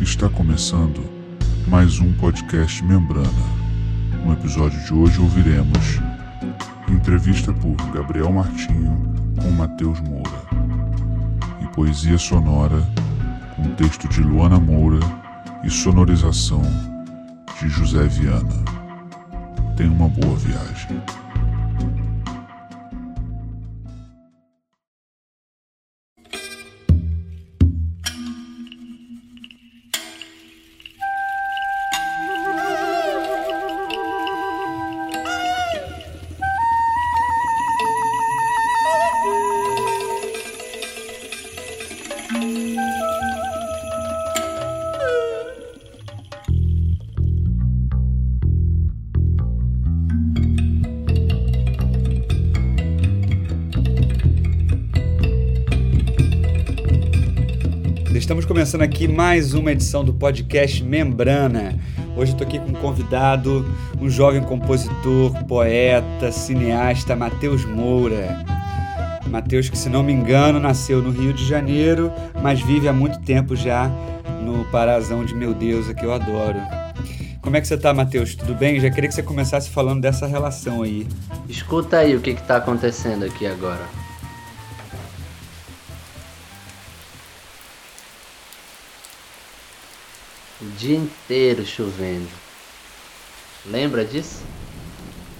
Está começando mais um podcast Membrana. No episódio de hoje ouviremos entrevista por Gabriel Martinho com Matheus Moura e poesia sonora com texto de Luana Moura e sonorização de José Viana. Tenha uma boa viagem. Começando aqui mais uma edição do podcast Membrana. Hoje estou aqui com um convidado, um jovem compositor, poeta, cineasta, Matheus Moura. Matheus, que se não me engano, nasceu no Rio de Janeiro, mas vive há muito tempo já no Parazão de Meu Deus, que eu adoro. Como é que você está, Matheus? Tudo bem? Já queria que você começasse falando dessa relação aí. Escuta aí o que está acontecendo aqui agora. Dia inteiro chovendo. Lembra disso?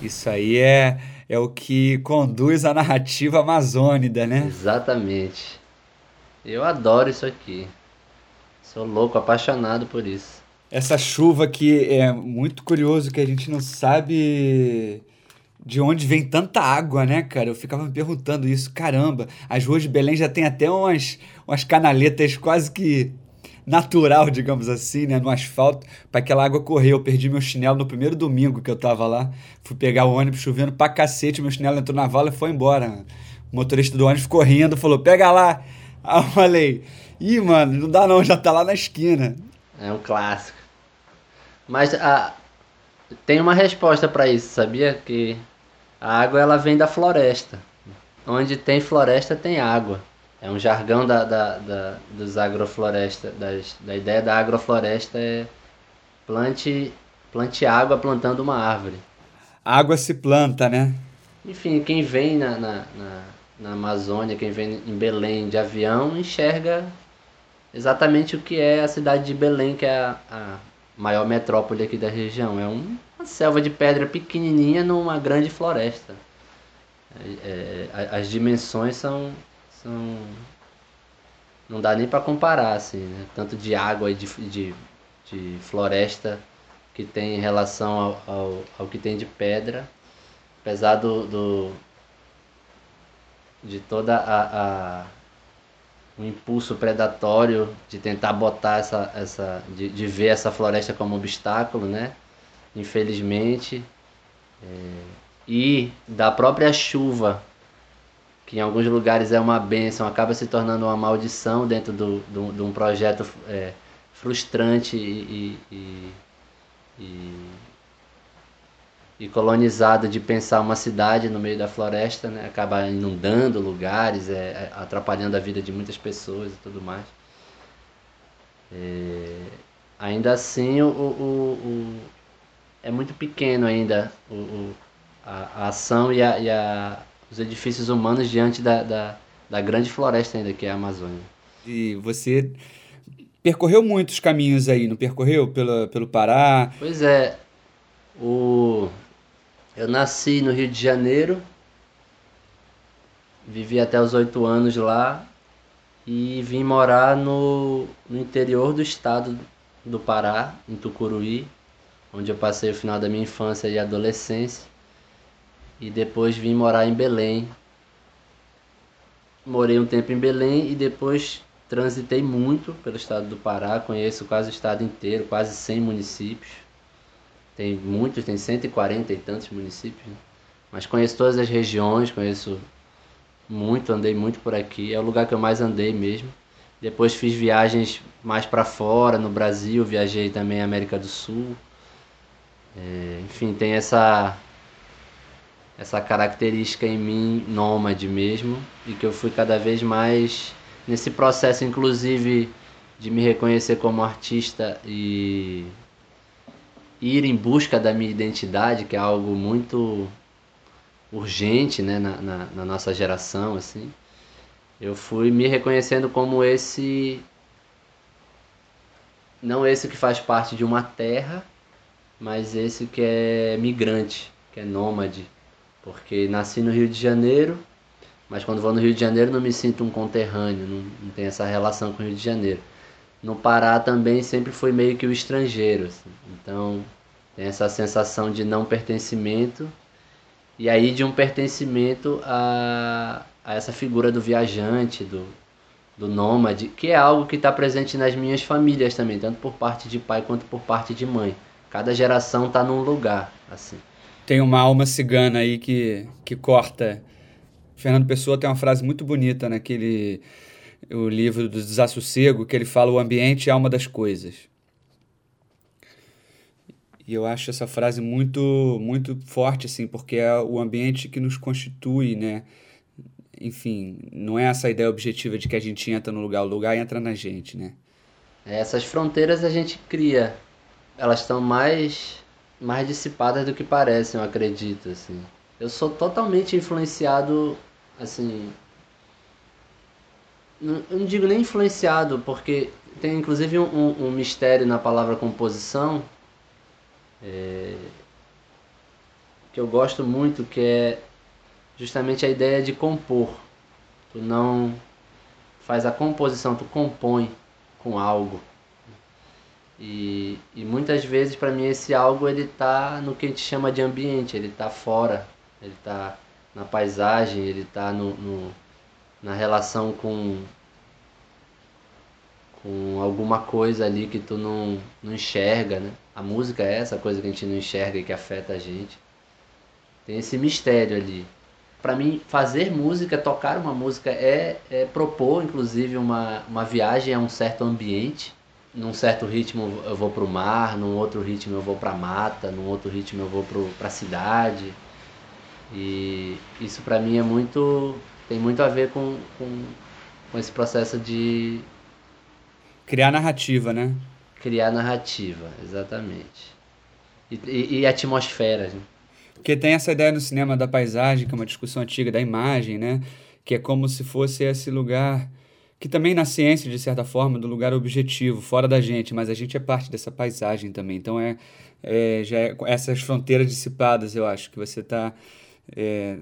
Isso aí é, é o que conduz a narrativa amazônida, né? Exatamente. Eu adoro isso aqui. Sou louco, apaixonado por isso. Essa chuva que é muito curioso que a gente não sabe de onde vem tanta água, né, cara? Eu ficava me perguntando isso. Caramba, as ruas de Belém já tem até umas, umas canaletas quase que natural, digamos assim, né, no asfalto, para aquela água correr. Eu perdi meu chinelo no primeiro domingo que eu tava lá. Fui pegar o ônibus chovendo pra cacete, meu chinelo entrou na vala e foi embora. O motorista do ônibus correndo falou: "Pega lá". Aí eu falei: "Ih, mano, não dá não, já tá lá na esquina". É um clássico. Mas a tem uma resposta para isso, sabia que a água ela vem da floresta. Onde tem floresta tem água. É um jargão da, da, da dos agrofloresta, das, da ideia da agrofloresta é plante, plante água plantando uma árvore. Água se planta, né? Enfim, quem vem na, na, na, na Amazônia, quem vem em Belém de avião, enxerga exatamente o que é a cidade de Belém, que é a, a maior metrópole aqui da região. É um, uma selva de pedra pequenininha numa grande floresta. É, é, as dimensões são, são não dá nem para comparar assim, né? tanto de água e de, de, de floresta que tem em relação ao, ao, ao, que tem de pedra, apesar do, do de toda a, a um impulso predatório de tentar botar essa, essa de, de ver essa floresta como obstáculo, né? Infelizmente, é, e da própria chuva que em alguns lugares é uma benção, acaba se tornando uma maldição dentro do, do, de um projeto é, frustrante e, e, e, e, colonizado de pensar uma cidade no meio da floresta, né? acaba inundando lugares, é, é atrapalhando a vida de muitas pessoas e tudo mais. É, ainda assim, o, o, o, é muito pequeno ainda o, a, a ação e a, e a os edifícios humanos diante da, da, da grande floresta ainda que é a Amazônia. E você percorreu muitos caminhos aí, não percorreu? Pelo, pelo Pará? Pois é. O... Eu nasci no Rio de Janeiro, vivi até os oito anos lá e vim morar no, no interior do estado do Pará, em Tucuruí, onde eu passei o final da minha infância e adolescência e depois vim morar em Belém. Morei um tempo em Belém e depois transitei muito pelo estado do Pará, conheço quase o estado inteiro, quase 100 municípios. Tem muitos, tem 140 e tantos municípios, né? mas conheço todas as regiões, conheço muito, andei muito por aqui, é o lugar que eu mais andei mesmo. Depois fiz viagens mais para fora, no Brasil, viajei também América do Sul. É, enfim, tem essa essa característica em mim nômade mesmo e que eu fui cada vez mais nesse processo inclusive de me reconhecer como artista e ir em busca da minha identidade, que é algo muito urgente né, na, na, na nossa geração, assim, eu fui me reconhecendo como esse não esse que faz parte de uma terra, mas esse que é migrante, que é nômade. Porque nasci no Rio de Janeiro, mas quando vou no Rio de Janeiro não me sinto um conterrâneo, não, não tenho essa relação com o Rio de Janeiro. No Pará também sempre fui meio que o estrangeiro, assim. então tem essa sensação de não pertencimento e aí de um pertencimento a, a essa figura do viajante, do, do nômade, que é algo que está presente nas minhas famílias também, tanto por parte de pai quanto por parte de mãe. Cada geração está num lugar, assim. Tem uma alma cigana aí que, que corta. Fernando Pessoa tem uma frase muito bonita naquele o livro do Desassossego, que ele fala o ambiente é alma das coisas. E eu acho essa frase muito muito forte assim, porque é o ambiente que nos constitui, né? enfim, não é essa ideia objetiva de que a gente entra no lugar, o lugar entra na gente, né? Essas fronteiras a gente cria. Elas estão mais mais dissipadas do que parecem, eu acredito, assim. Eu sou totalmente influenciado, assim, eu não digo nem influenciado, porque tem inclusive um, um mistério na palavra composição é, que eu gosto muito, que é justamente a ideia de compor. Tu não faz a composição, tu compõe com algo. E, e muitas vezes para mim esse algo ele tá no que a gente chama de ambiente, ele tá fora, ele tá na paisagem, ele tá no, no na relação com com alguma coisa ali que tu não, não enxerga, né? A música é essa coisa que a gente não enxerga e que afeta a gente. Tem esse mistério ali para mim, fazer música, tocar uma música é, é, propor, inclusive, uma, uma viagem a um certo ambiente. Num certo ritmo eu vou para o mar, num outro ritmo eu vou para a mata, num outro ritmo eu vou para a cidade. E isso para mim é muito. tem muito a ver com, com, com esse processo de. Criar narrativa, né? Criar narrativa, exatamente. E, e, e atmosfera. Né? Porque tem essa ideia no cinema da paisagem, que é uma discussão antiga da imagem, né? Que é como se fosse esse lugar que também na ciência, de certa forma, do lugar objetivo, fora da gente, mas a gente é parte dessa paisagem também. Então é, é já é, essas fronteiras dissipadas, eu acho, que você está é,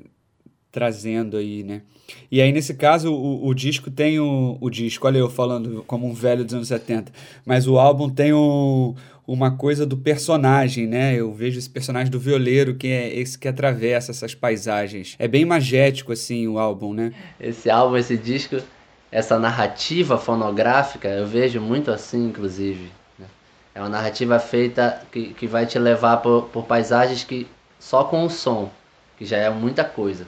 trazendo aí, né? E aí, nesse caso, o, o disco tem o, o disco, olha eu falando como um velho dos anos 70, mas o álbum tem o, uma coisa do personagem, né? Eu vejo esse personagem do violeiro, que é esse que atravessa essas paisagens. É bem magético, assim, o álbum, né? Esse álbum, esse disco, essa narrativa fonográfica, eu vejo muito assim, inclusive. Né? É uma narrativa feita que, que vai te levar por, por paisagens que só com o som, que já é muita coisa.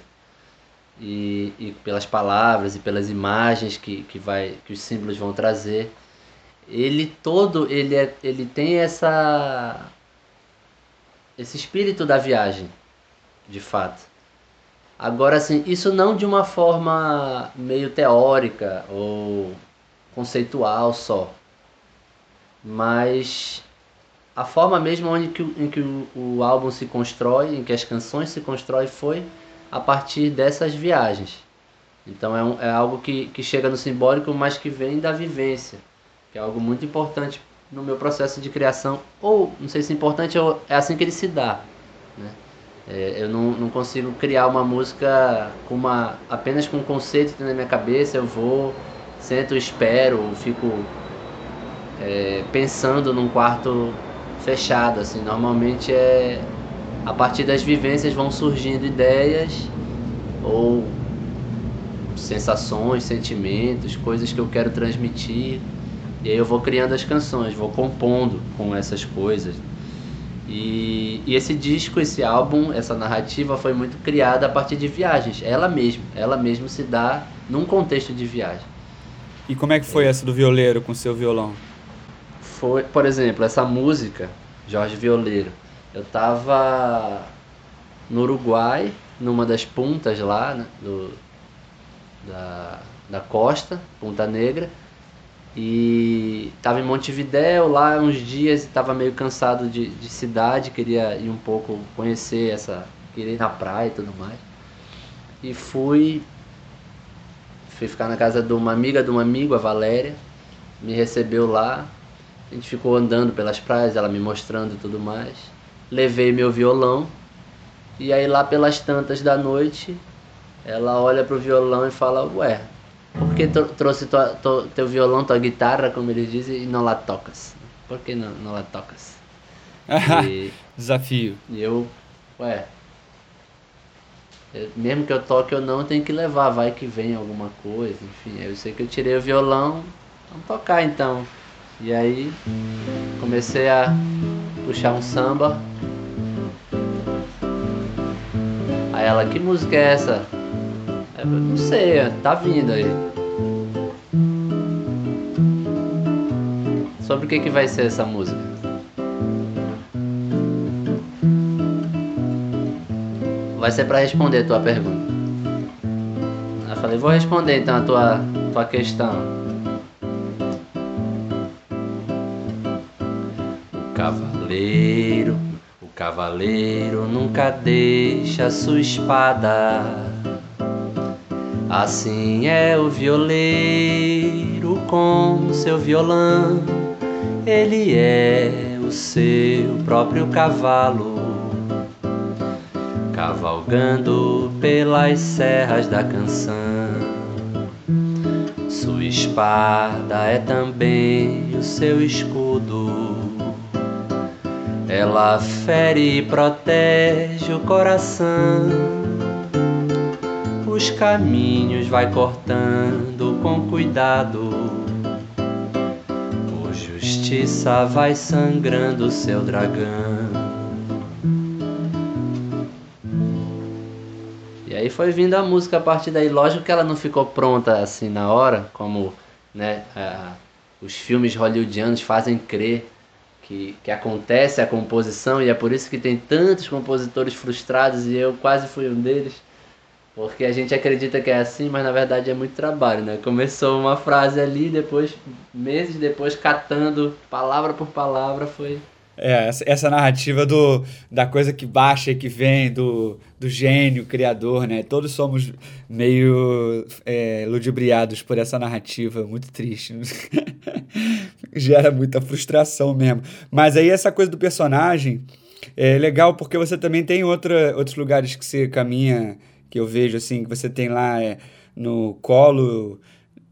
E, e pelas palavras e pelas imagens que, que, vai, que os símbolos vão trazer ele todo ele é, ele tem essa esse espírito da viagem, de fato. Agora assim, isso não de uma forma meio teórica ou conceitual só, mas a forma mesmo onde que, em que o, o álbum se constrói, em que as canções se constroem foi a partir dessas viagens. Então é, um, é algo que, que chega no simbólico, mas que vem da vivência que é algo muito importante no meu processo de criação, ou não sei se é importante, é assim que ele se dá. Né? É, eu não, não consigo criar uma música com uma, apenas com um conceito na minha cabeça, eu vou, sento, espero, fico é, pensando num quarto fechado. Assim, normalmente é a partir das vivências vão surgindo ideias ou sensações, sentimentos, coisas que eu quero transmitir e aí eu vou criando as canções, vou compondo com essas coisas. E, e, esse disco, esse álbum, essa narrativa foi muito criada a partir de viagens. Ela mesma, ela mesma se dá num contexto de viagem. E como é que foi é. essa do violeiro com seu violão? Foi, por exemplo, essa música, Jorge Violeiro. Eu tava no Uruguai, numa das puntas lá né, do, da, da costa, Punta Negra, e Estava em Montevidéu lá uns dias, estava meio cansado de, de cidade, queria ir um pouco conhecer essa, queria ir na praia e tudo mais. E fui, fui ficar na casa de uma amiga de um amigo, a Valéria, me recebeu lá. A gente ficou andando pelas praias, ela me mostrando e tudo mais. Levei meu violão e aí lá pelas tantas da noite, ela olha pro violão e fala, ué, por que trouxe tua, tua, teu violão, tua guitarra, como eles dizem, e não lá tocas? Por que não, não lá tocas? e, Desafio. E eu, ué, eu, mesmo que eu toque ou não, tem que levar, vai que vem alguma coisa, enfim. Aí eu sei que eu tirei o violão, vamos tocar então. E aí comecei a puxar um samba. Aí ela, que música é essa? Eu não sei, tá vindo aí. Sobre o que, que vai ser essa música? Vai ser para responder a tua pergunta. Eu falei, vou responder então a tua, tua questão. O cavaleiro, o cavaleiro nunca deixa sua espada Assim é o violeiro com seu violão, ele é o seu próprio cavalo, cavalgando pelas serras da canção. Sua espada é também o seu escudo. Ela fere e protege o coração os caminhos vai cortando com cuidado. Por justiça vai sangrando seu dragão. E aí foi vindo a música a partir daí. Lógico que ela não ficou pronta assim na hora, como né, a, os filmes hollywoodianos fazem crer que, que acontece a composição e é por isso que tem tantos compositores frustrados e eu quase fui um deles porque a gente acredita que é assim, mas na verdade é muito trabalho, né? Começou uma frase ali, depois, meses depois, catando palavra por palavra, foi. É, essa narrativa do, da coisa que baixa e que vem, do, do gênio criador, né? Todos somos meio é, ludibriados por essa narrativa, muito triste. Gera muita frustração mesmo. Mas aí essa coisa do personagem é legal porque você também tem outra, outros lugares que você caminha que eu vejo assim, que você tem lá é, no colo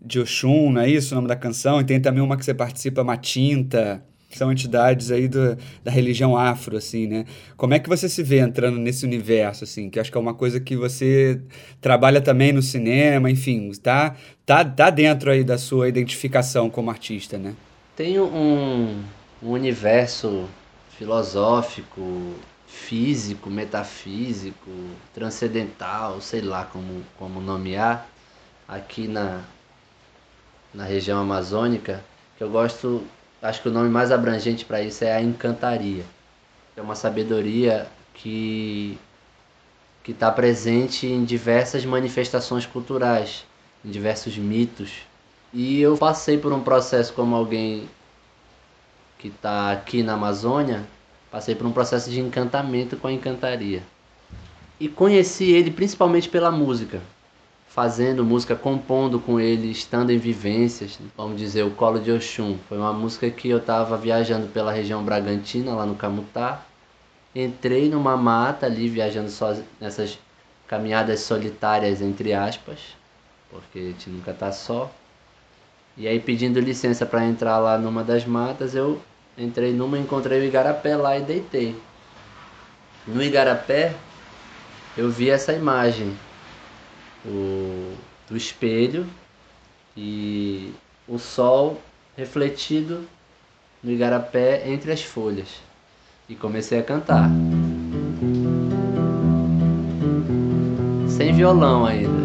de Oxum, não é isso o nome da canção? E tem também uma que você participa, Matinta, que são entidades aí do, da religião afro, assim, né? Como é que você se vê entrando nesse universo, assim? Que acho que é uma coisa que você trabalha também no cinema, enfim, tá, tá, tá dentro aí da sua identificação como artista, né? Tem um, um universo filosófico, físico, metafísico, transcendental, sei lá como, como nomear, aqui na, na região amazônica, que eu gosto, acho que o nome mais abrangente para isso é a encantaria. É uma sabedoria que que está presente em diversas manifestações culturais, em diversos mitos. E eu passei por um processo como alguém que está aqui na Amazônia, Passei por um processo de encantamento com a encantaria. E conheci ele principalmente pela música. Fazendo música, compondo com ele, estando em vivências. Vamos dizer, o Colo de Oxum. Foi uma música que eu estava viajando pela região Bragantina, lá no Camutá. Entrei numa mata ali, viajando sozinho, nessas caminhadas solitárias, entre aspas. Porque a gente nunca tá só. E aí, pedindo licença para entrar lá numa das matas, eu Entrei numa, encontrei o Igarapé lá e deitei. No Igarapé, eu vi essa imagem o, do espelho e o sol refletido no Igarapé entre as folhas. E comecei a cantar. Sem violão ainda.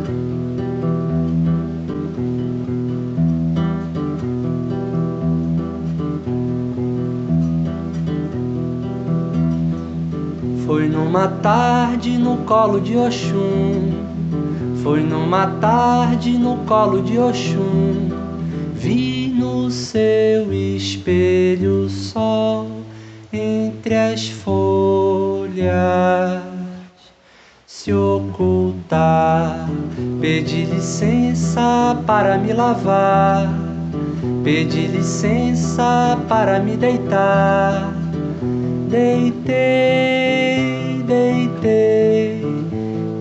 Numa tarde no colo de Oxum. Foi numa tarde no colo de Oxum. Vi no seu espelho sol entre as folhas se ocultar. Pedi licença para me lavar, pedi licença para me deitar. Deitei, deitei,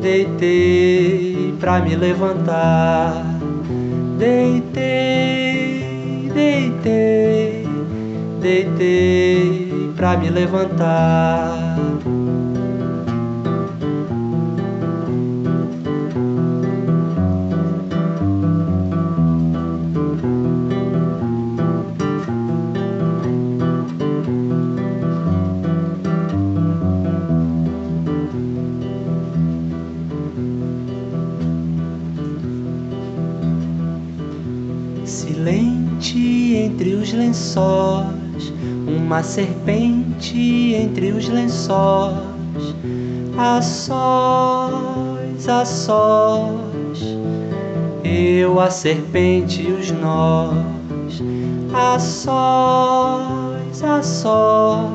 deitei para me levantar. Deitei, deitei, deitei para me levantar. Lençóis, uma serpente entre os lençóis, a sós, a sós, eu, a serpente e os nós, a sós, a sós,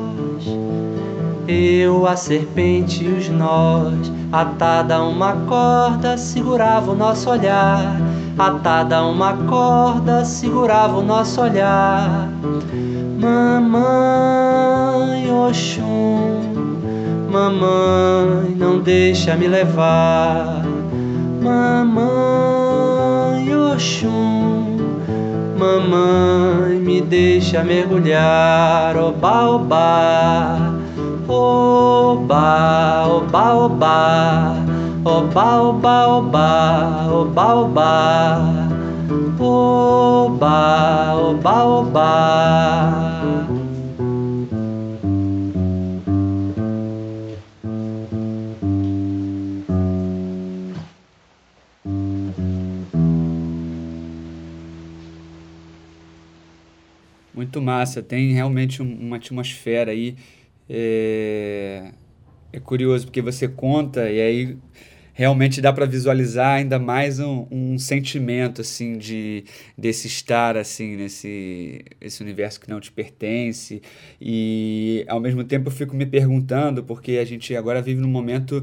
eu, a serpente e os nós, atada a uma corda, segurava o nosso olhar. Atada a uma corda, segurava o nosso olhar. Mamãe Oxum, mamãe, não deixa me levar. Mamãe Oxum, mamãe, me deixa mergulhar. Oba, oba, oba, oba, oba. Oba, oba, oba, oba, oba. Oba, oba, oba. Muito massa, tem realmente uma atmosfera aí. É, é curioso porque você conta e aí realmente dá para visualizar ainda mais um, um, sentimento assim de desse estar assim nesse esse universo que não te pertence. E ao mesmo tempo eu fico me perguntando porque a gente agora vive num momento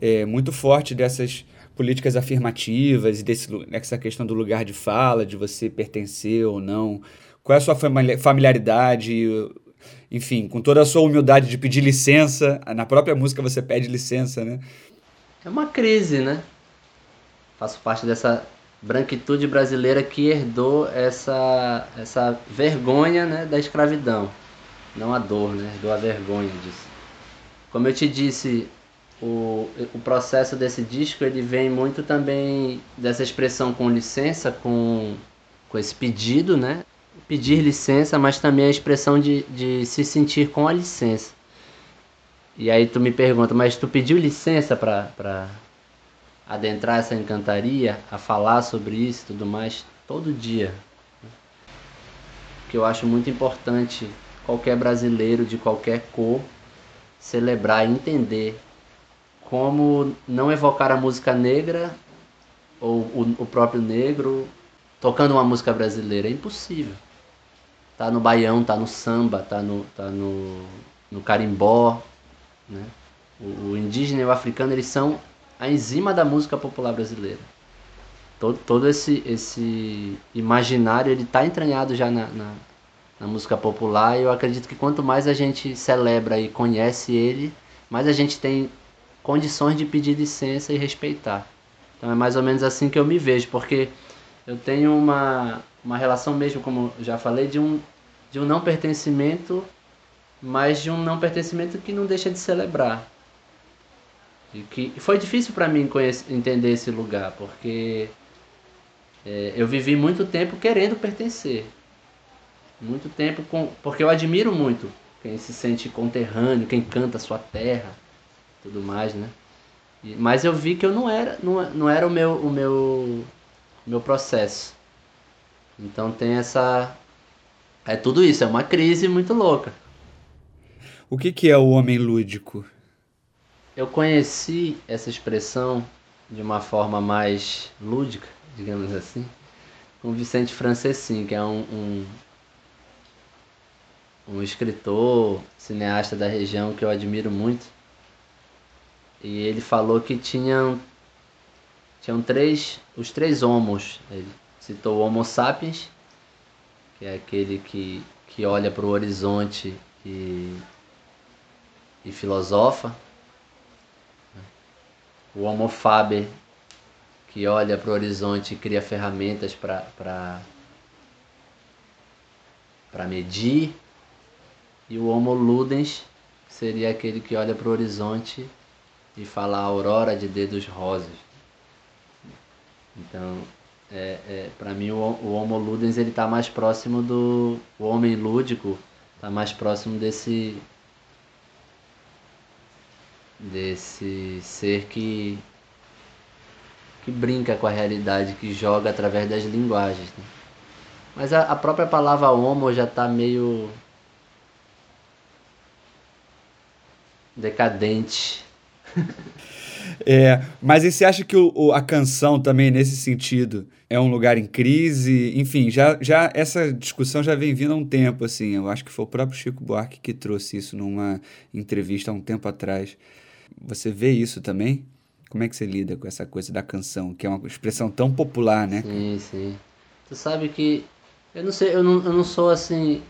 é, muito forte dessas políticas afirmativas e desse, dessa questão do lugar de fala de você pertencer ou não. Qual é a sua familiaridade? Enfim com toda a sua humildade de pedir licença na própria música você pede licença né é uma crise, né? Faço parte dessa branquitude brasileira que herdou essa, essa vergonha né, da escravidão. Não a dor, né? Herdou a vergonha disso. Como eu te disse, o, o processo desse disco ele vem muito também dessa expressão com licença, com, com esse pedido, né? Pedir licença, mas também a expressão de, de se sentir com a licença. E aí tu me pergunta, mas tu pediu licença para adentrar essa encantaria, a falar sobre isso e tudo mais, todo dia. Que eu acho muito importante qualquer brasileiro de qualquer cor celebrar e entender como não evocar a música negra ou o, o próprio negro tocando uma música brasileira. É impossível. Tá no baião, tá no samba, tá no, tá no, no carimbó, né? O, indígena e o africano eles são a enzima da música popular brasileira. Todo, todo esse, esse imaginário ele está entranhado já na, na, na, música popular e eu acredito que quanto mais a gente celebra e conhece ele, mais a gente tem condições de pedir licença e respeitar. Então é mais ou menos assim que eu me vejo, porque eu tenho uma, uma relação mesmo, como já falei, de um, de um não pertencimento mas de um não pertencimento que não deixa de celebrar. E que foi difícil para mim conhecer, entender esse lugar, porque é, eu vivi muito tempo querendo pertencer. Muito tempo com, porque eu admiro muito quem se sente conterrâneo, quem canta a sua terra, tudo mais, né? E, mas eu vi que eu não era, não, não era o meu, o meu, o meu processo. Então tem essa, é tudo isso, é uma crise muito louca. O que, que é o homem lúdico? Eu conheci essa expressão de uma forma mais lúdica, digamos assim, com Vicente Francessin, que é um, um, um escritor, cineasta da região que eu admiro muito. E ele falou que tinham, tinham três, os três homos. Ele citou o Homo sapiens, que é aquele que, que olha para o horizonte e, e filosofa. O Homo faber, que olha para o horizonte e cria ferramentas para medir. E o Homo ludens seria aquele que olha para o horizonte e fala a aurora de dedos rosas. Então, é, é, para mim o, o Homo ludens ele está mais próximo do o homem lúdico, está mais próximo desse desse ser que que brinca com a realidade, que joga através das linguagens. Né? Mas a, a própria palavra homo já está meio decadente. É, mas e você acha que o, o, a canção também, nesse sentido, é um lugar em crise? Enfim, já, já essa discussão já vem vindo há um tempo, assim. Eu acho que foi o próprio Chico Buarque que trouxe isso numa entrevista há um tempo atrás. Você vê isso também? Como é que você lida com essa coisa da canção, que é uma expressão tão popular, né? Sim, sim. Tu sabe que eu não sei, eu não, eu não sou assim,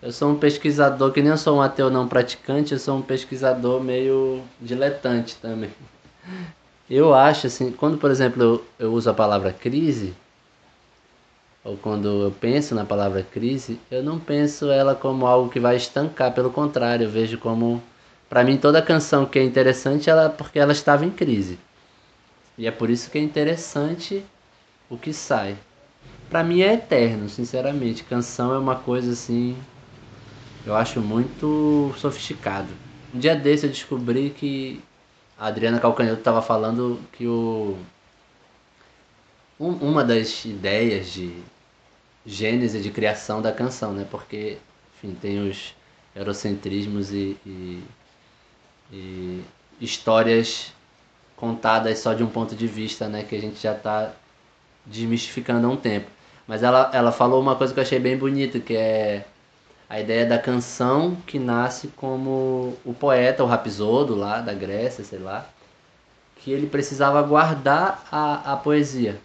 eu sou um pesquisador que nem eu sou um ateu não praticante, eu sou um pesquisador meio diletante também. Eu acho assim, quando por exemplo eu, eu uso a palavra crise, ou quando eu penso na palavra crise, eu não penso ela como algo que vai estancar, pelo contrário, eu vejo como para mim, toda canção que é interessante ela porque ela estava em crise. E é por isso que é interessante o que sai. Para mim é eterno, sinceramente. Canção é uma coisa assim, eu acho muito sofisticado. Um dia desse eu descobri que a Adriana Calcanhoto estava falando que o um, uma das ideias de gênese de criação da canção, né? Porque, enfim, tem os eurocentrismos e, e e histórias contadas só de um ponto de vista, né, que a gente já está desmistificando há um tempo. Mas ela, ela falou uma coisa que eu achei bem bonita, que é a ideia da canção que nasce como o poeta, o Rapsodo lá da Grécia, sei lá, que ele precisava guardar a, a poesia.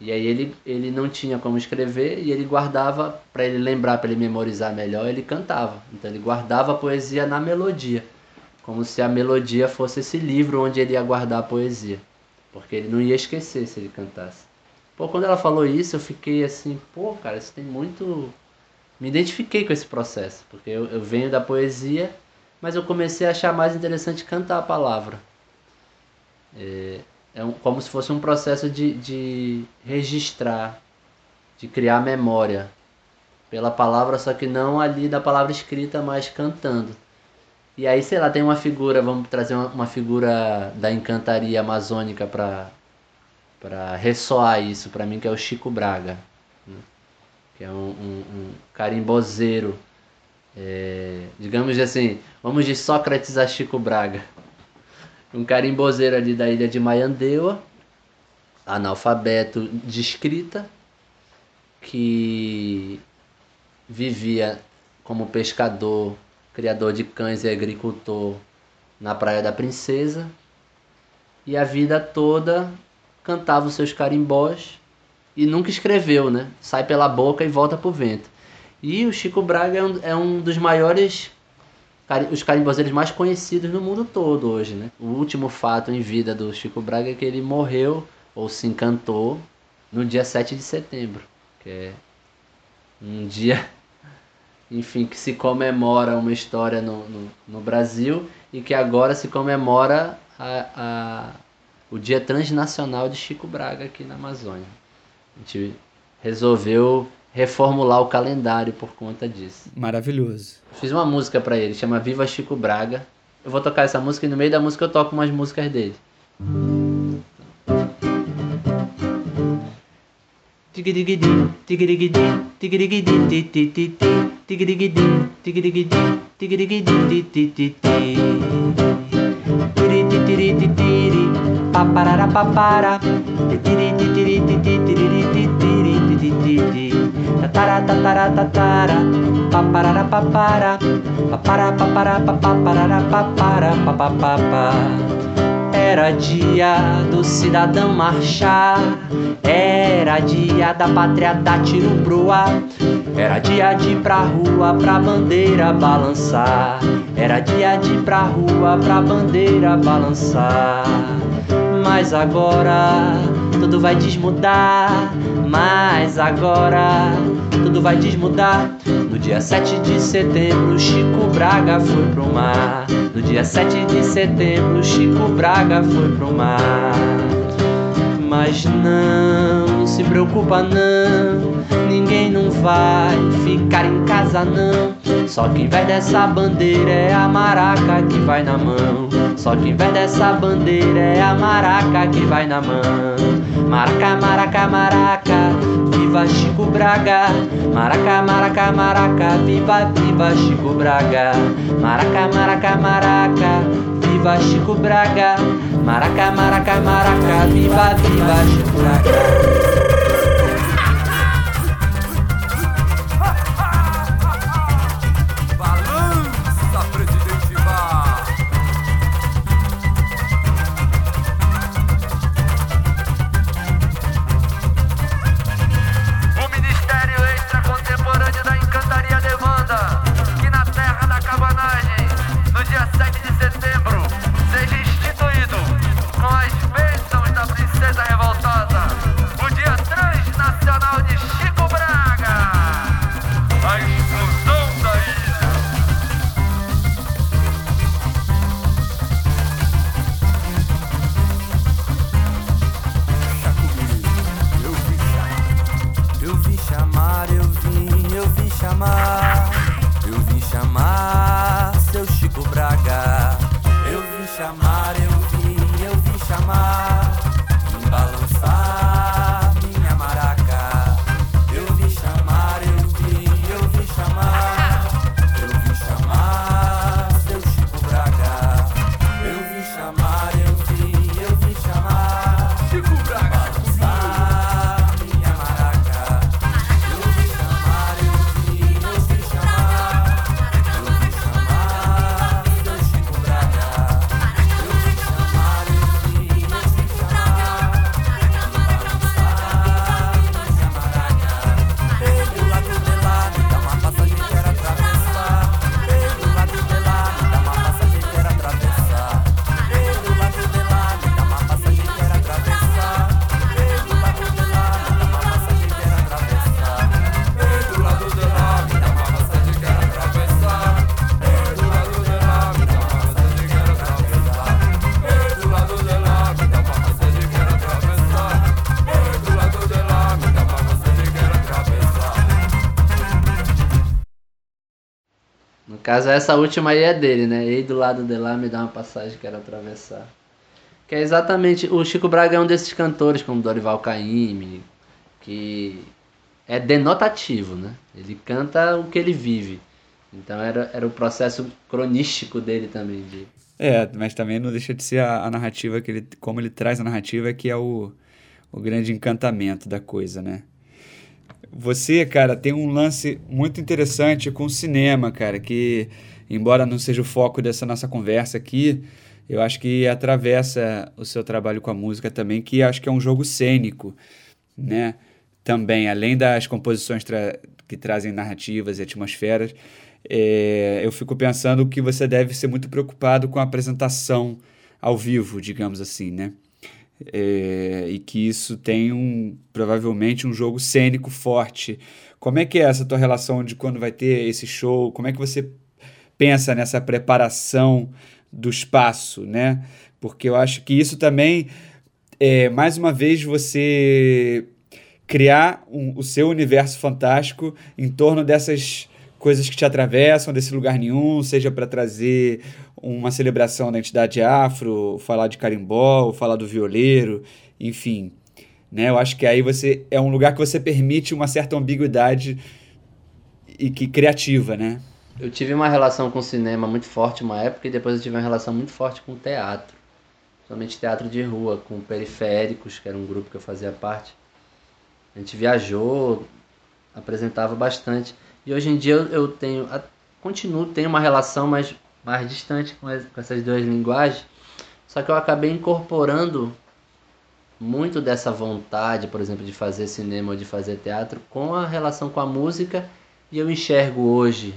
E aí ele, ele não tinha como escrever e ele guardava, para ele lembrar, para ele memorizar melhor, ele cantava. Então ele guardava a poesia na melodia como se a melodia fosse esse livro onde ele ia guardar a poesia, porque ele não ia esquecer se ele cantasse. Pô, quando ela falou isso, eu fiquei assim, pô, cara, isso tem muito. Me identifiquei com esse processo, porque eu, eu venho da poesia, mas eu comecei a achar mais interessante cantar a palavra. É, é um, como se fosse um processo de, de registrar, de criar memória pela palavra, só que não ali da palavra escrita, mas cantando. E aí, sei lá, tem uma figura, vamos trazer uma, uma figura da encantaria amazônica para para ressoar isso para mim, que é o Chico Braga, né? que é um, um, um carimbozeiro, é, digamos assim, vamos de Sócrates a Chico Braga, um carimbozeiro ali da ilha de Maiandeua, analfabeto de escrita, que vivia como pescador criador de cães e agricultor na Praia da Princesa. E a vida toda cantava os seus carimbós e nunca escreveu, né? Sai pela boca e volta pro vento. E o Chico Braga é um, é um dos maiores, os carimbozeiros mais conhecidos no mundo todo hoje, né? O último fato em vida do Chico Braga é que ele morreu ou se encantou no dia 7 de setembro, que é um dia enfim, que se comemora uma história no, no, no Brasil e que agora se comemora a, a, o Dia Transnacional de Chico Braga aqui na Amazônia. A gente resolveu reformular o calendário por conta disso. Maravilhoso. Fiz uma música para ele, chama Viva Chico Braga. Eu vou tocar essa música e no meio da música eu toco umas músicas dele. Tigirigidi, tigirigidi, tigirigidi, Tigiriguidim, tigiriguidim, tigiriguidim, tititi. Tirititirititiri, paparara papara. Di tatara tatara tatara paparara papara papara papara papara papara papapá era dia do cidadão marchar, era dia da pátria dar tiro pro ar, era dia de ir pra rua pra bandeira balançar, era dia de ir pra rua pra bandeira balançar. Mas agora tudo vai desmudar, mas agora tudo vai desmudar. No dia 7 de setembro, Chico Braga foi pro mar. No dia 7 de setembro, Chico Braga foi pro mar. Mas não se preocupa não, ninguém não vai ficar em casa não. Só quem vai dessa bandeira é a maraca que vai na mão. Só quem vai dessa bandeira é a maraca que vai na mão. Maraca, maraca, maraca, viva Chico Braga. Maraca, maraca, maraca, viva, viva Chico Braga. Maraca, maraca, maraca, viva Chico Braga. Maraca, maraca, maraca, viva, viva Chico Braga. Caso, essa última aí é dele, né? Ei do lado de lá, me dá uma passagem, quero atravessar. Que é exatamente. O Chico Braga é um desses cantores, como Dorival Caymmi, que é denotativo, né? Ele canta o que ele vive. Então era, era o processo cronístico dele também. De... É, mas também não deixa de ser a, a narrativa que ele. Como ele traz a narrativa, que é o, o grande encantamento da coisa, né? Você, cara, tem um lance muito interessante com o cinema, cara, que, embora não seja o foco dessa nossa conversa aqui, eu acho que atravessa o seu trabalho com a música também, que acho que é um jogo cênico, né? Também, além das composições tra que trazem narrativas e atmosferas, é, eu fico pensando que você deve ser muito preocupado com a apresentação ao vivo, digamos assim, né? É, e que isso tem um provavelmente um jogo cênico forte. Como é que é essa tua relação de quando vai ter esse show? Como é que você pensa nessa preparação do espaço, né? Porque eu acho que isso também é mais uma vez você criar um, o seu universo fantástico em torno dessas coisas que te atravessam desse lugar nenhum, seja para trazer uma celebração da entidade afro, falar de carimbó, falar do violeiro, enfim. Né? Eu acho que aí você é um lugar que você permite uma certa ambiguidade e que criativa, né? Eu tive uma relação com o cinema muito forte uma época e depois eu tive uma relação muito forte com o teatro. Principalmente teatro de rua, com Periféricos, que era um grupo que eu fazia parte. A gente viajou, apresentava bastante. E hoje em dia eu, eu tenho, continuo, tenho uma relação mais, mais distante com, as, com essas duas linguagens. Só que eu acabei incorporando muito dessa vontade, por exemplo, de fazer cinema ou de fazer teatro com a relação com a música e eu enxergo hoje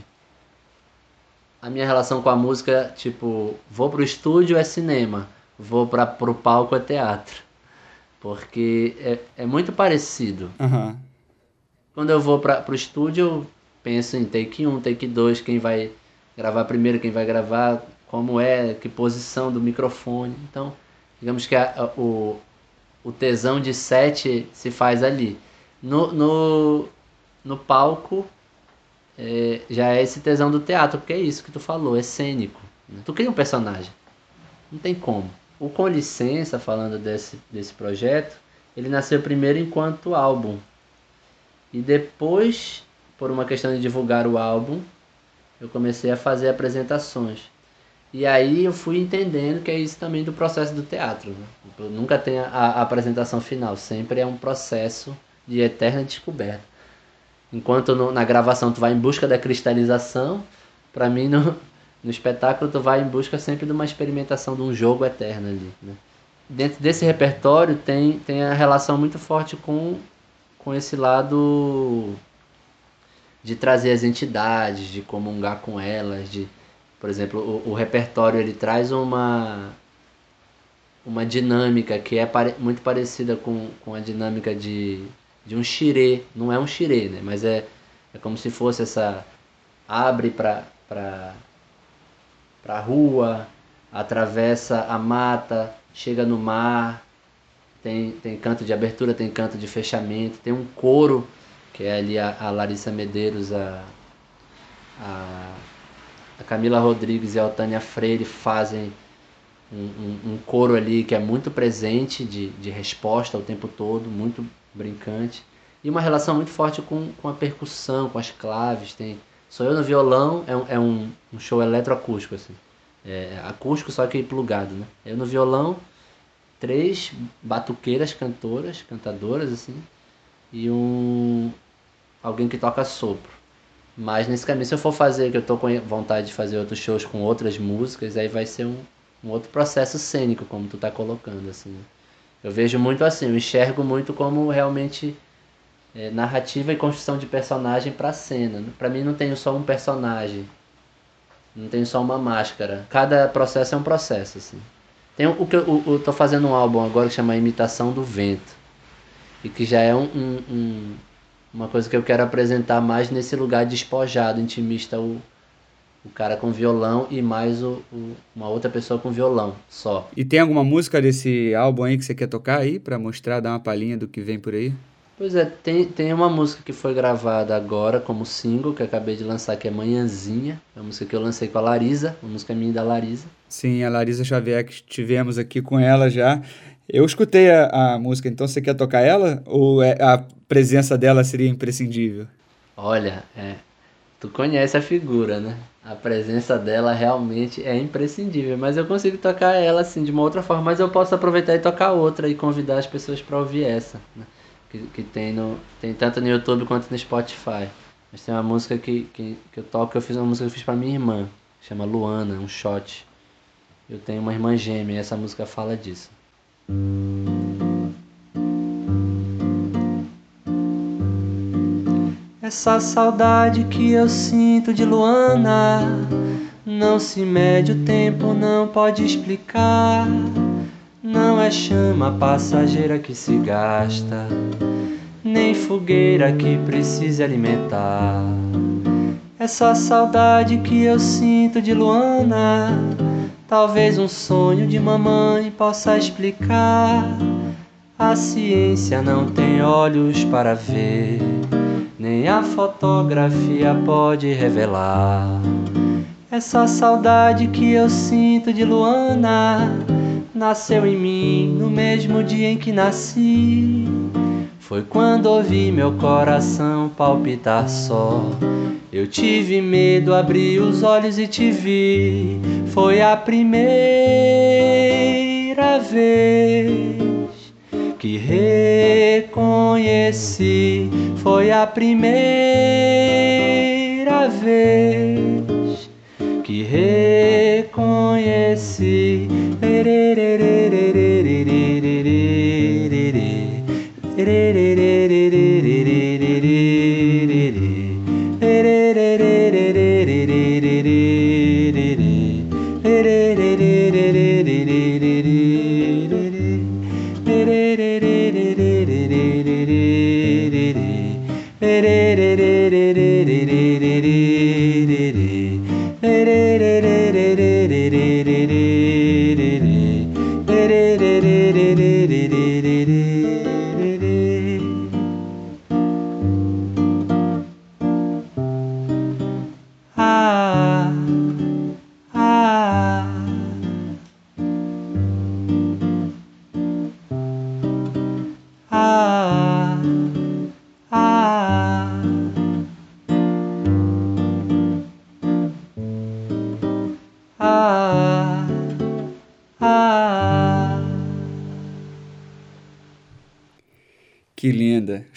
a minha relação com a música, tipo, vou pro estúdio é cinema, vou para pro palco é teatro. Porque é, é muito parecido. Uhum. Quando eu vou para pro estúdio, eu penso em take 1, take 2, quem vai gravar primeiro, quem vai gravar, como é, que posição do microfone. Então, digamos que a, a, o, o tesão de sete se faz ali. No, no, no palco, é, já é esse tesão do teatro, porque é isso que tu falou, é cênico. Né? Tu cria um personagem. Não tem como. O Com Licença, falando desse, desse projeto, ele nasceu primeiro enquanto álbum. E depois, por uma questão de divulgar o álbum, eu comecei a fazer apresentações. E aí eu fui entendendo que é isso também do processo do teatro. Né? Nunca tem a, a apresentação final, sempre é um processo de eterna descoberta. Enquanto no, na gravação tu vai em busca da cristalização, para mim no, no espetáculo tu vai em busca sempre de uma experimentação de um jogo eterno ali. Né? Dentro desse repertório tem, tem a relação muito forte com, com esse lado de trazer as entidades, de comungar com elas, de, por exemplo, o, o repertório ele traz uma uma dinâmica que é pare, muito parecida com, com a dinâmica de de um xirê. Não é um xirê, né? Mas é, é como se fosse essa. Abre para a rua, atravessa a mata, chega no mar. Tem, tem canto de abertura, tem canto de fechamento, tem um coro, que é ali a, a Larissa Medeiros, a, a, a, Camila Rodrigues e a Otânia Freire fazem um, um, um, coro ali que é muito presente de, de resposta o tempo todo, muito brincante. E uma relação muito forte com, com a percussão, com as claves. Tem Sou Eu no Violão é um, é um, um show eletroacústico, assim. É, acústico, só que plugado, né? Eu no violão, três batuqueiras cantoras, cantadoras, assim, e um alguém que toca sopro. Mas nesse caminho, se eu for fazer, que eu tô com vontade de fazer outros shows com outras músicas, aí vai ser um, um outro processo cênico, como tu tá colocando, assim. Eu vejo muito assim, eu enxergo muito como realmente é, narrativa e construção de personagem para cena. Para mim não tenho só um personagem, não tenho só uma máscara. Cada processo é um processo assim. Tem o que eu, eu tô fazendo um álbum agora que chama Imitação do Vento e que já é um, um, um, uma coisa que eu quero apresentar mais nesse lugar despojado, intimista, o, o cara com violão e mais o, o, uma outra pessoa com violão só. E tem alguma música desse álbum aí que você quer tocar aí para mostrar, dar uma palhinha do que vem por aí? Pois é, tem, tem uma música que foi gravada agora como single, que eu acabei de lançar, que é Manhãzinha. É uma música que eu lancei com a Larisa, uma música minha da Larisa. Sim, a Larisa Xavier, que tivemos aqui com ela já. Eu escutei a, a música, então você quer tocar ela? Ou é, a presença dela seria imprescindível? Olha, é, tu conhece a figura, né? a presença dela realmente é imprescindível. Mas eu consigo tocar ela assim de uma outra forma, mas eu posso aproveitar e tocar outra e convidar as pessoas para ouvir essa, né? que, que tem, no, tem tanto no YouTube quanto no Spotify. Mas tem uma música que, que, que eu toco, eu fiz uma música que eu fiz para minha irmã, chama Luana, um shot. Eu tenho uma irmã gêmea e essa música fala disso. Essa saudade que eu sinto de Luana não se mede o tempo, não pode explicar. Não é chama passageira que se gasta, nem fogueira que precise alimentar. Essa saudade que eu sinto de Luana, talvez um sonho de mamãe possa explicar. A ciência não tem olhos para ver nem a fotografia pode revelar. Essa saudade que eu sinto de Luana nasceu em mim no mesmo dia em que nasci. Foi quando ouvi meu coração palpitar só. Eu tive medo, abri os olhos e te vi. Foi a primeira vez que reconheci foi a primeira vez que reconheci.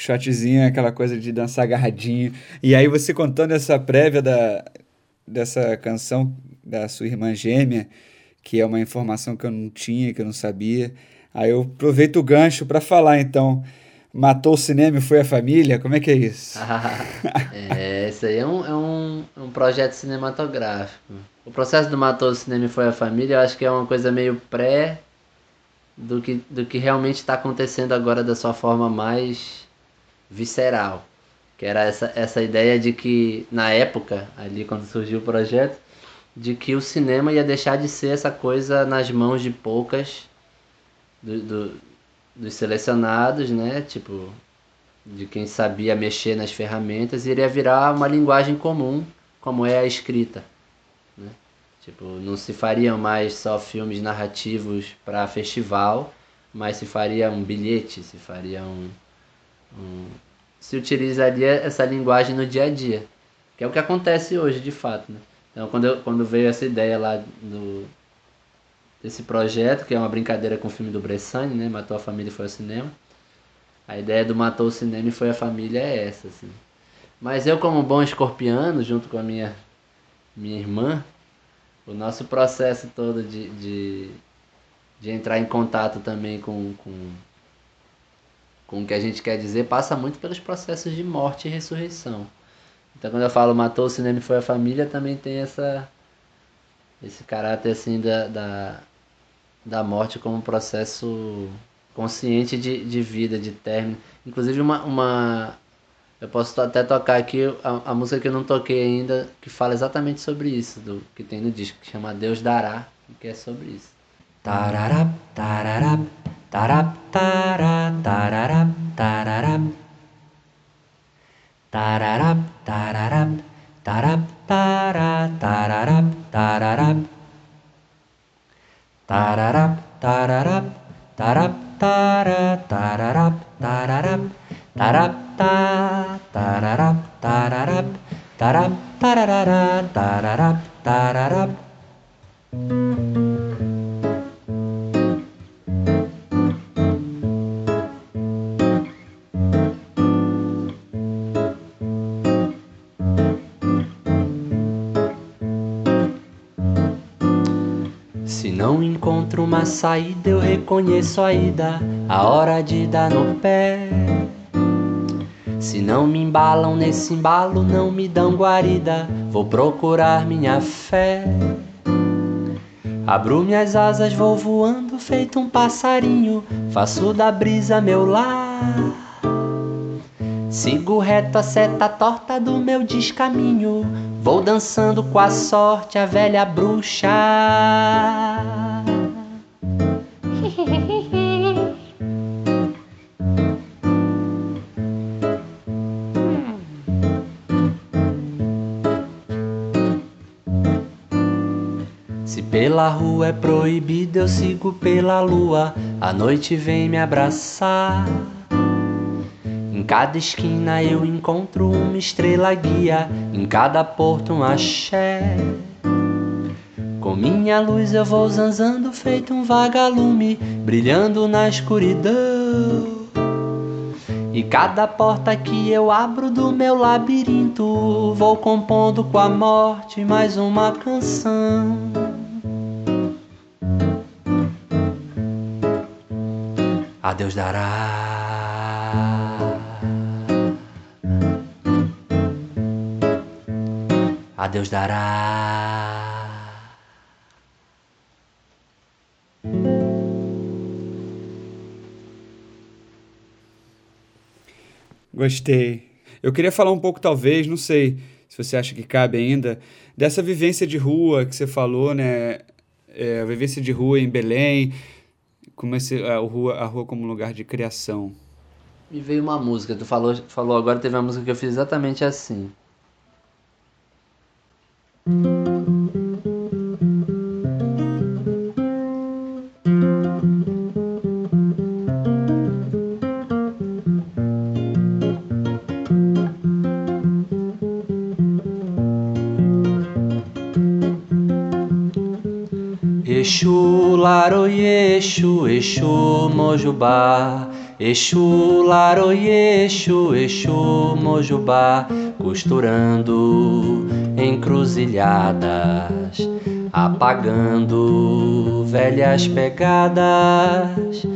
Shotzinho aquela coisa de dançar agarradinho. E aí você contando essa prévia da, dessa canção da sua irmã gêmea, que é uma informação que eu não tinha, que eu não sabia. Aí eu aproveito o gancho para falar então. Matou o cinema e foi a família? Como é que é isso? é, esse aí é um, é, um, é um projeto cinematográfico. O processo do Matou o cinema e foi a família, eu acho que é uma coisa meio pré do que, do que realmente está acontecendo agora da sua forma mais visceral. Que era essa, essa ideia de que, na época, ali quando surgiu o projeto, de que o cinema ia deixar de ser essa coisa nas mãos de poucas do, do, dos selecionados, né? Tipo, de quem sabia mexer nas ferramentas, iria virar uma linguagem comum, como é a escrita. Tipo, não se fariam mais só filmes narrativos para festival, mas se faria um bilhete, se faria um, se utilizaria essa linguagem no dia a dia, que é o que acontece hoje, de fato, né? Então, quando, eu, quando veio essa ideia lá do desse projeto, que é uma brincadeira com o filme do Bressani, né? Matou a família e foi ao cinema. A ideia do Matou o cinema e foi a família é essa, assim. Mas eu, como bom escorpiano, junto com a minha, minha irmã, o nosso processo todo de, de, de entrar em contato também com, com, com o que a gente quer dizer passa muito pelos processos de morte e ressurreição. Então quando eu falo matou o cinema e foi a família, também tem essa esse caráter assim da, da, da morte como um processo consciente de, de vida, de término. Inclusive uma, uma eu posso até tocar aqui a, a, música que eu não toquei ainda, que fala exatamente sobre isso, do que tem no disco, que chama Deus Dará, que é sobre isso. Tararap, tararap, tarap, tará, tararap, tararap. Tararap, tararap, tarap, tará, tararap, tararap. Tararap, tararap, tarap, tará, tararap, tararap. Tarap, ta, tararap, tararap, tarap, tararara, tararap, tararap. Se não encontro uma saída, eu reconheço a ida, a hora de dar no pé. Se não me embalam nesse embalo, não me dão guarida, vou procurar minha fé. Abro minhas asas, vou voando feito um passarinho, faço da brisa meu lar. Sigo reto a seta torta do meu descaminho, vou dançando com a sorte a velha bruxa. Pela rua é proibido, eu sigo pela lua. A noite vem me abraçar. Em cada esquina eu encontro uma estrela guia, em cada porto um axé. Com minha luz eu vou zanzando, feito um vagalume, brilhando na escuridão. E cada porta que eu abro do meu labirinto, vou compondo com a morte mais uma canção. A Deus dará. A Deus dará. Gostei. Eu queria falar um pouco, talvez, não sei se você acha que cabe ainda, dessa vivência de rua que você falou, né? É, a vivência de rua em Belém, como esse, a, rua, a rua como lugar de criação. Me veio uma música, tu falou, falou agora, teve uma música que eu fiz exatamente assim. Exu, Laroye, Exu, Exu, Mojubá. Exu, Laroye, Exu, Exu, Mojubá. Costurando encruzilhadas, apagando velhas pegadas.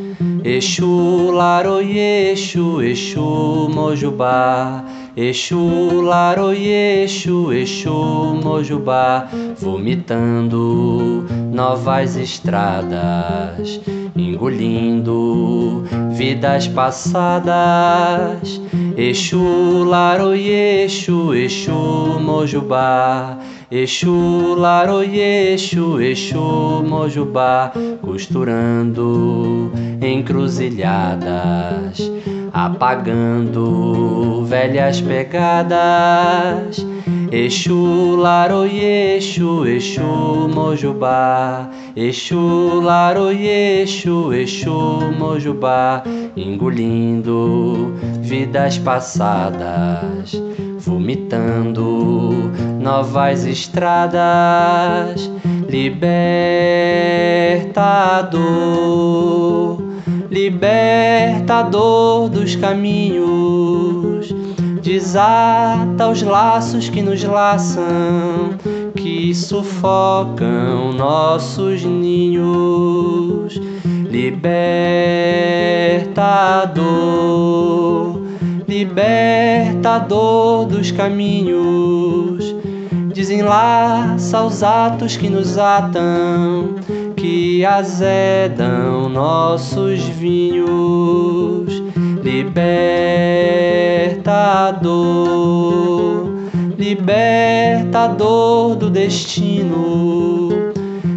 Exu, Laroye, Exu, Exu, Mojubá. Exu, Laroye, Exu, Exu, Mojubá, vomitando novas estradas, engolindo vidas passadas. Exu, Laroye, Exu, Exu, Mojubá, Exu, Laroye, Exu, Exu, Mojubá, costurando encruzilhadas apagando velhas pegadas. Exu, Laroye, Exu, Exu, Mojubá. Exu, Laroye, Exu, Exu, Mojubá. Engolindo vidas passadas, vomitando novas estradas. Libertador libertador dos caminhos, desata os laços que nos laçam, que sufocam nossos ninhos. Libertador, libertador dos caminhos, desenlaça os atos que nos atam que azedam nossos vinhos, libertador, libertador do destino,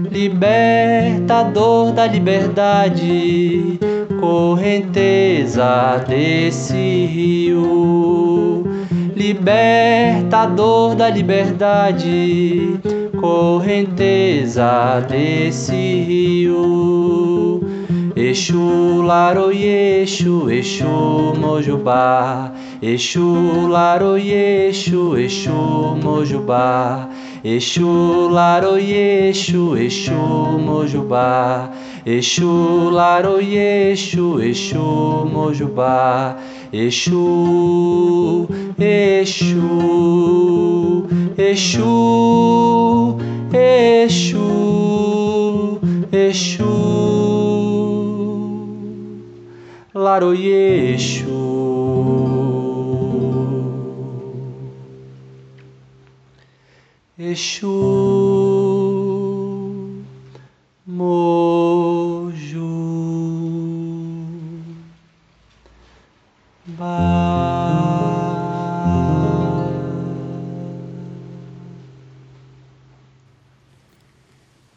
libertador da liberdade, correnteza desse rio, libertador da liberdade correnteza desse rio. Exu, Laroye, Exu, Mojubá. Exu, Laroye, Exu, Mojubá. Exu, Laroye, Exu, Mojubá. Exu, Laroye, Exu, Exu, Mojubá. Exu, Exu, Exu, Exu, Exu, Laroye, Exu. Moju,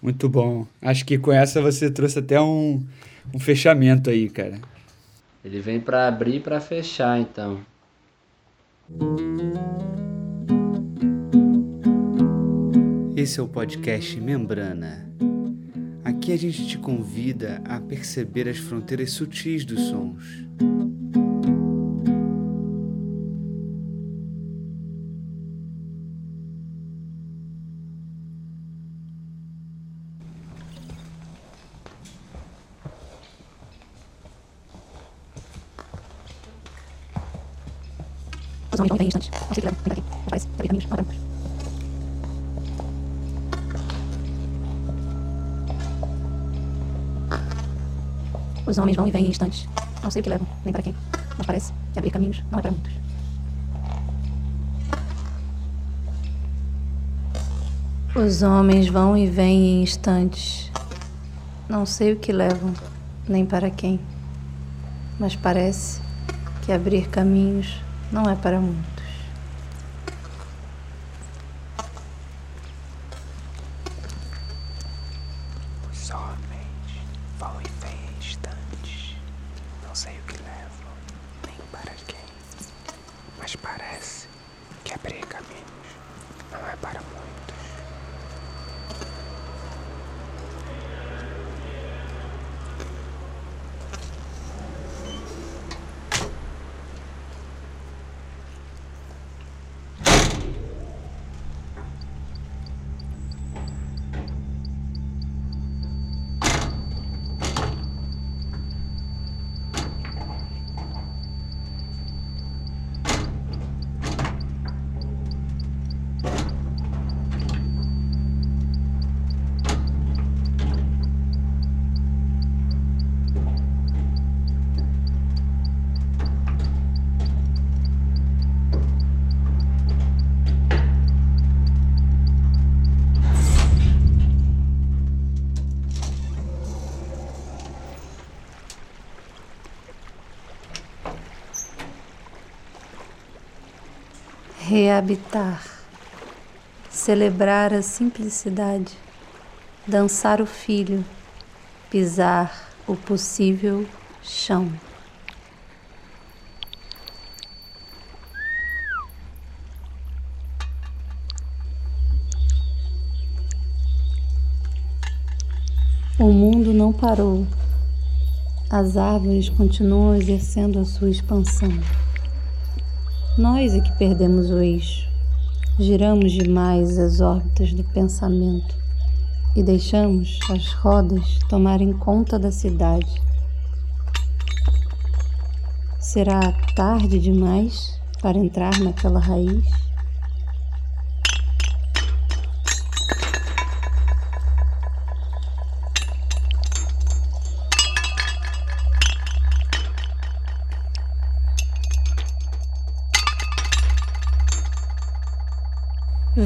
Muito bom. Acho que com essa você trouxe até um, um fechamento aí, cara. Ele vem para abrir e para fechar, então. Esse é o podcast Membrana. Aqui a gente te convida a perceber as fronteiras sutis dos sons. Os homens vão instantes. Não sei que parece que abrir caminhos. Os homens vão e vêm em instantes. Não sei o que levam, nem para quem. Mas parece que abrir caminhos não é para muitos. Os homens vão e vêm em instantes. Não sei o que levam, nem para quem. Mas parece que abrir caminhos não é para muitos. Os homens vão e vêm em instantes. Não sei o que levam, nem para quem. Mas parece que abrir caminhos não é para muitos. Reabitar. Celebrar a simplicidade. Dançar o filho. Pisar o possível chão. O mundo não parou. As árvores continuam exercendo a sua expansão. Nós é que perdemos o eixo. Giramos demais as órbitas do pensamento e deixamos as rodas tomarem conta da cidade. Será tarde demais para entrar naquela raiz?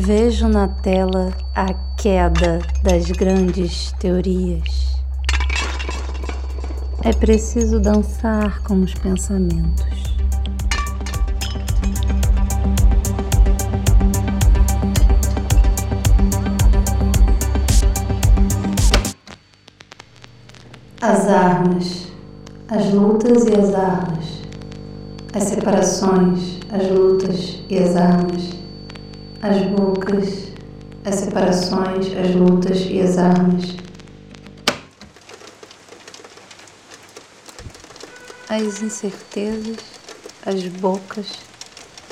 Vejo na tela a queda das grandes teorias. É preciso dançar com os pensamentos. As armas, as lutas e as armas, as separações, as lutas e as armas as bocas, as separações, as lutas e as armas. As incertezas, as bocas,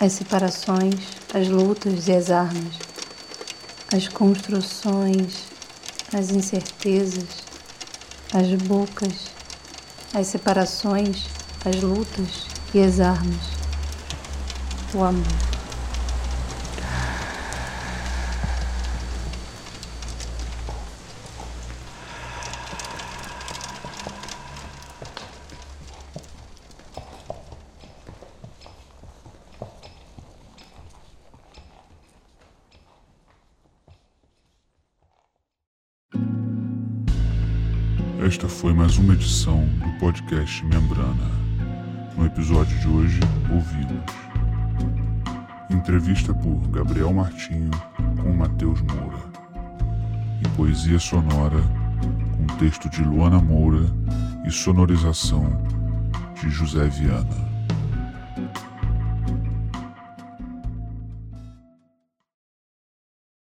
as separações, as lutas e as armas. As construções, as incertezas, as bocas, as separações, as lutas e as armas. O amor. Podcast Membrana. No episódio de hoje, ouvimos entrevista por Gabriel Martinho com Matheus Moura e poesia sonora com texto de Luana Moura e sonorização de José Viana.